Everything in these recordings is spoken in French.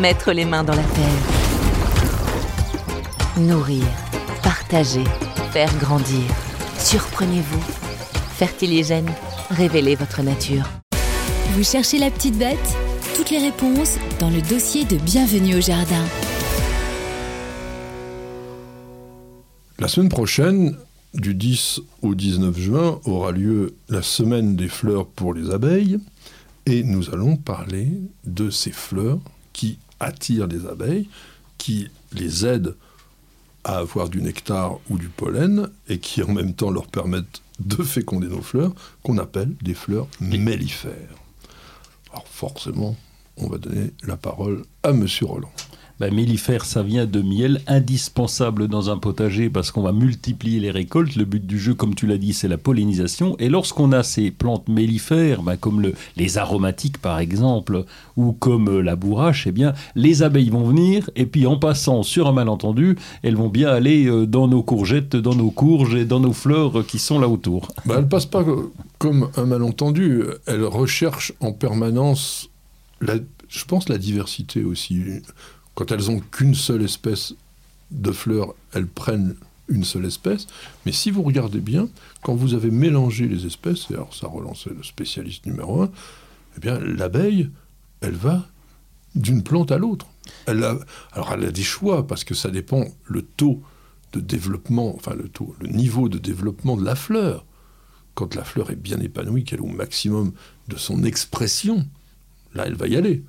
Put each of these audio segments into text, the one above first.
Mettre les mains dans la terre. Nourrir, partager, faire grandir. Surprenez-vous. Fertiligène, révélez votre nature. Vous cherchez la petite bête? Toutes les réponses dans le dossier de Bienvenue au Jardin. La semaine prochaine, du 10 au 19 juin, aura lieu la semaine des fleurs pour les abeilles. Et nous allons parler de ces fleurs qui attirent les abeilles, qui les aident à avoir du nectar ou du pollen et qui en même temps leur permettent de féconder nos fleurs, qu'on appelle des fleurs mellifères. Alors forcément, on va donner la parole à Monsieur Roland. Ben, mellifère, ça vient de miel, indispensable dans un potager parce qu'on va multiplier les récoltes. Le but du jeu, comme tu l'as dit, c'est la pollinisation. Et lorsqu'on a ces plantes mellifères, ben, comme le, les aromatiques par exemple, ou comme euh, la bourrache, eh bien, les abeilles vont venir et puis en passant sur un malentendu, elles vont bien aller euh, dans nos courgettes, dans nos courges et dans nos fleurs qui sont là autour. Ben, elles ne passent pas comme un malentendu. Elles recherchent en permanence, je pense, la diversité aussi quand elles n'ont qu'une seule espèce de fleurs, elles prennent une seule espèce. Mais si vous regardez bien, quand vous avez mélangé les espèces, et alors ça relançait le spécialiste numéro un, eh bien l'abeille, elle va d'une plante à l'autre. Alors elle a des choix parce que ça dépend le taux de développement, enfin le taux, le niveau de développement de la fleur. Quand la fleur est bien épanouie, qu'elle est au maximum de son expression, là elle va y aller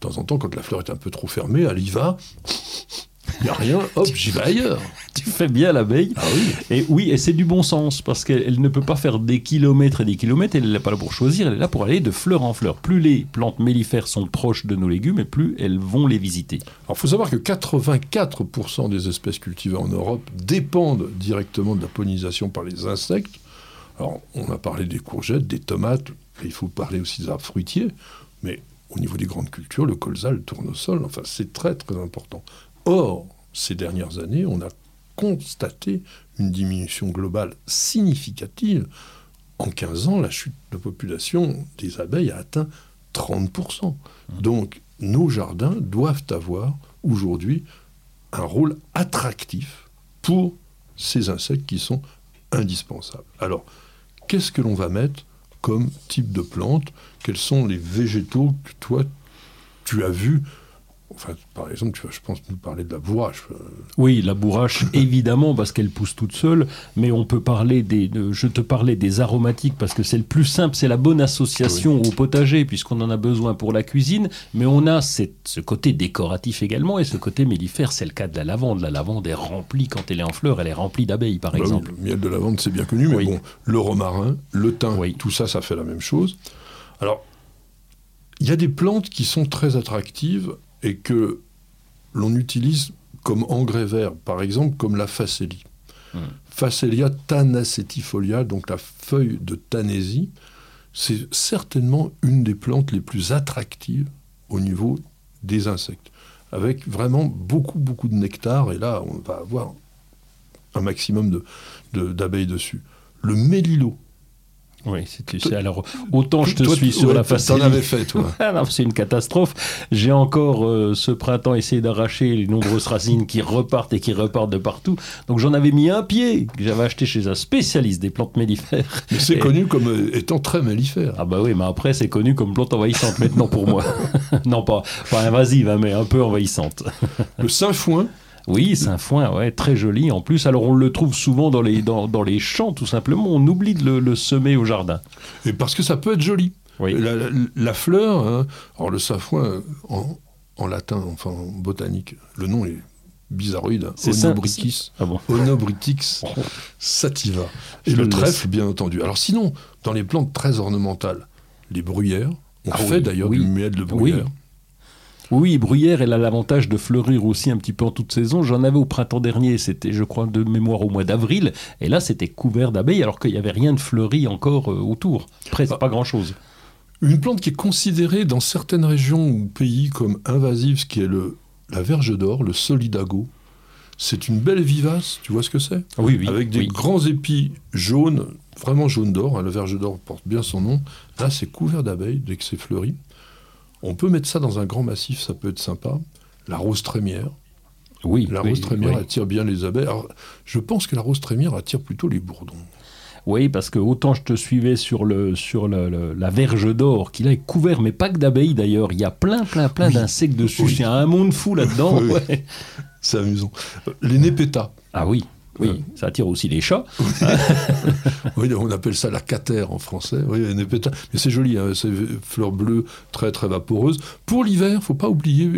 temps en temps, quand la fleur est un peu trop fermée, elle y va. Il n'y a rien, hop, j'y vais ailleurs. Tu fais bien l'abeille. Ah oui. Et oui, et c'est du bon sens, parce qu'elle ne peut pas faire des kilomètres et des kilomètres, elle n'est pas là pour choisir, elle est là pour aller de fleur en fleur. Plus les plantes mellifères sont proches de nos légumes, et plus elles vont les visiter. Alors il faut savoir que 84% des espèces cultivées en Europe dépendent directement de la pollinisation par les insectes. Alors on a parlé des courgettes, des tomates, et il faut parler aussi des arbres fruitiers, mais au niveau des grandes cultures, le colza, le tournesol, enfin c'est très très important. Or, ces dernières années, on a constaté une diminution globale significative. En 15 ans, la chute de population des abeilles a atteint 30%. Donc, nos jardins doivent avoir aujourd'hui un rôle attractif pour ces insectes qui sont indispensables. Alors, qu'est-ce que l'on va mettre comme type de plante. Quels sont les végétaux que toi, tu as vus Enfin, par exemple, tu je pense, nous parler de la bourrache. Euh. Oui, la bourrache, évidemment, parce qu'elle pousse toute seule. Mais on peut parler des. je te parlais des aromatiques parce que c'est le plus simple, c'est la bonne association au potager, puisqu'on en a besoin pour la cuisine. Mais on a ce côté décoratif également, et ce côté mellifère, c'est le cas de la lavande. La lavande est remplie, quand elle est en fleurs, elle est remplie d'abeilles, par bah exemple. le miel de lavande, c'est bien connu, mais bon, le romarin, le thym, tout ça, ça fait la même chose. Alors, il y a des plantes qui sont très attractives et que l'on utilise comme engrais vert, par exemple comme la facélie. Mmh. Facelia tanacetifolia, donc la feuille de tanésie, c'est certainement une des plantes les plus attractives au niveau des insectes, avec vraiment beaucoup, beaucoup de nectar, et là, on va avoir un maximum d'abeilles de, dessus. Le mélilo, oui, c'est alors autant je te suis sur la facilité. T'en avais fait toi. Ah c'est une catastrophe. J'ai encore euh, ce printemps essayé d'arracher les nombreuses racines qui repartent et qui repartent de partout. Donc j'en avais mis un pied que j'avais acheté chez un spécialiste des plantes mellifères. Mais c'est connu comme euh, étant très mellifère. Ah bah oui, mais après c'est connu comme plante envahissante maintenant pour moi. non pas pas invasive, hein, mais un peu envahissante. Le sainfoin oui, c'est un foin, ouais, très joli. En plus, alors on le trouve souvent dans les, dans, dans les champs, tout simplement. On oublie de le, semer au jardin. Et parce que ça peut être joli. Oui. La, fleur, hein, alors le sainfoin, en, en, latin, enfin en botanique, le nom est bizarroïde. C'est Onobritis, ah bon. Onobritis sativa. Et le, trèfle, bien entendu. Alors sinon, dans les plantes très ornementales, les bruyères, on ah fait d'ailleurs du miel de bruyère. Oui. Bruyère, elle a l'avantage de fleurir aussi un petit peu en toute saison. J'en avais au printemps dernier, c'était, je crois, de mémoire au mois d'avril. Et là, c'était couvert d'abeilles, alors qu'il n'y avait rien de fleuri encore euh, autour. Presque Ah. pas grand-chose. Une plante qui est considérée dans certaines régions ou pays comme invasive, ce qui est le, la verge d'or, le solidago. C'est une belle vivace, tu vois ce que c'est? Oui, oui. Avec des oui. grands épis jaunes, vraiment jaune d'or. hein, la verge d'or porte bien son nom. Là, c'est couvert d'abeilles dès que c'est fleuri. On peut mettre ça dans un grand massif, ça peut être sympa. La rose trémière. Oui, La oui, rose trémière oui. attire bien les abeilles. Alors, je pense que la rose trémière attire plutôt les bourdons. Oui, parce que autant je te suivais sur, le, sur le- le- la verge d'or, qui là est couvert, mais pas que d'abeilles d'ailleurs. Il y a plein, plein, plein Oui. d'insectes dessus. Il y a un monde fou là-dedans. Ouais. C'est amusant. Euh, Les népétas. Ah oui, oui. Ouais. Ça attire aussi les chats. Oui, on appelle ça la catère en français. Oui. Mais c'est joli, hein, c'est fleurs bleues très très vaporeuses. Pour l'hiver, faut pas oublier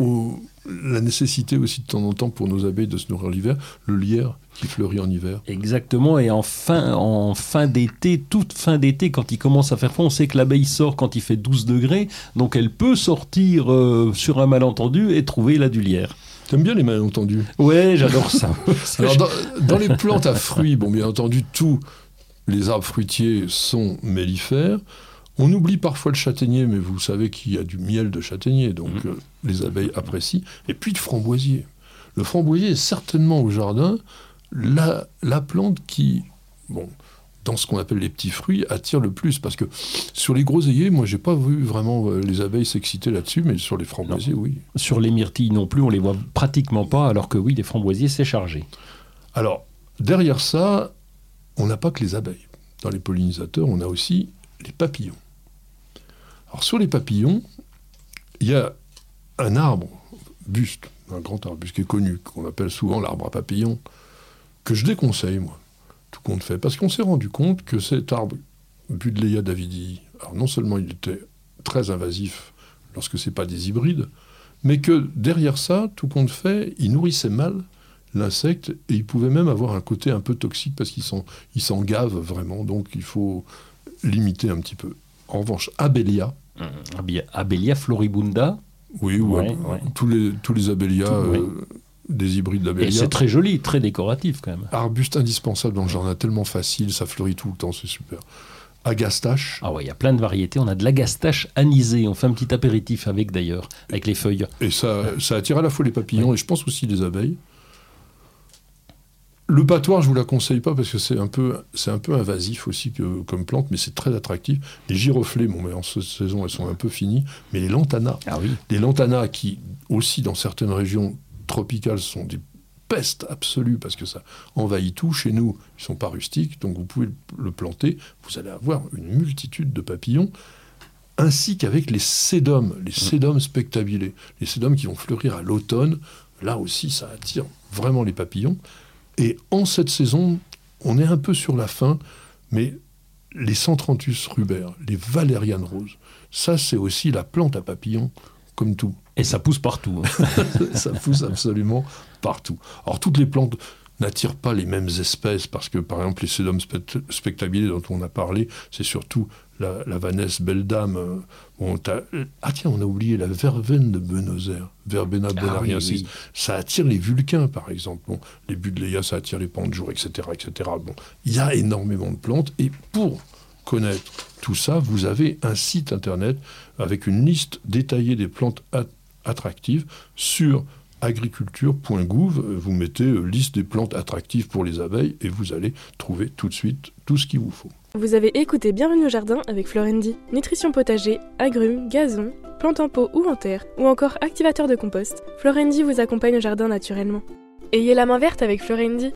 euh, la nécessité aussi de temps en temps pour nos abeilles de se nourrir l'hiver, le lierre qui fleurit en hiver. Exactement, et en fin, en fin d'été, toute fin d'été, quand il commence à faire froid, on sait que l'abeille sort quand il fait 12 degrés, donc elle peut sortir euh, sur un malentendu et trouver là du lierre. T'aimes bien les malentendus Ouais, j'adore ça. Alors, dans les plantes à fruits, bon, bien entendu, tous les arbres fruitiers sont mellifères. On oublie parfois le châtaignier, mais vous savez qu'il y a du miel de châtaignier, donc Mhm. euh, les abeilles apprécient. Et puis le framboisier. Le framboisier est certainement au jardin la, la plante qui, bon, dans ce qu'on appelle les petits fruits, attire le plus. Parce que sur les groseilliers, moi, j'ai pas vu vraiment euh, les abeilles s'exciter là-dessus, mais sur les framboisiers, oui. Sur les myrtilles non plus, on les voit pratiquement pas, alors que oui, les framboisiers, c'est chargé. Alors, derrière ça, on n'a pas que les abeilles. Dans les pollinisateurs, on a aussi les papillons. Alors, sur les papillons, il y a un arbre, buste, un grand arbuste qui est connu, qu'on appelle souvent l'arbre à papillons, que je déconseille, moi, tout compte fait, parce qu'on s'est rendu compte que cet arbre, Budleia davidi, alors non seulement il était très invasif lorsque ce n'est pas des hybrides, mais que derrière ça, tout compte fait, il nourrissait mal l'insecte et il pouvait même avoir un côté un peu toxique parce qu'il s'en, il s'en gave vraiment, donc il faut limiter un petit peu. En revanche, Abélia, Abia- Abelia floribunda, oui, ou Ouais, ab- ouais. Tous, les, tous les abélias, Tout, euh, ouais. Des hybrides et d'abélia. c'est très joli, très décoratif quand même. Arbuste indispensable dans le jardin, tellement facile, ça fleurit tout le temps, c'est super. Agastache, Ah ouais, il y a plein de variétés. On a de l'agastache anisée. On fait un petit apéritif avec d'ailleurs, avec les feuilles. et ça, ça attire à la fois les papillons et je pense aussi les abeilles. Le patoir, je vous la conseille pas parce que c'est un peu, c'est un peu invasif aussi que- comme plante, mais c'est très attractif. Les giroflées, bon, mais en cette saison, elles sont un peu finies, mais les lantanas, Ah oui. les lantanas qui aussi dans certaines régions tropicales sont des pestes absolues parce que ça envahit tout. Chez nous, ils sont pas rustiques, donc vous pouvez le planter. Vous allez avoir une multitude de papillons, ainsi qu'avec les sédums, les sédums spectabilés, les sédums qui vont fleurir à l'automne. Là aussi, ça attire vraiment les papillons. Et en cette saison, on est un peu sur la fin, mais les Centranthus rubers, les valérianes roses, ça c'est aussi la plante à papillons, comme tout. Et ça pousse partout. hein. ça pousse absolument partout. Alors toutes les plantes n'attirent pas les mêmes espèces parce que par exemple les sédums spect- spectabilés dont on a parlé, c'est surtout la, la vanesse belle dame. euh, bon, t'as- ah tiens, on a oublié la verveine de Buenos Aires, Verbena Ah bonariensis. oui. Ça attire les vulcains par exemple. Bon, les budléas, ça attire les panjours, etc., etc. Bon, il y a énormément de plantes et pour connaître tout ça, vous avez un site internet avec une liste détaillée des plantes attractives sur agriculture.gouv. Euh, Vous mettez euh, liste des plantes attractives pour les abeilles et vous allez trouver tout de suite tout ce qu'il vous faut. Vous avez écouté Bienvenue au jardin avec Florendi. Nutrition potager, agrumes, gazon, plantes en pot ou en terre, ou encore activateur de compost, Florendi vous accompagne au jardin naturellement. Ayez la main verte avec Florendi.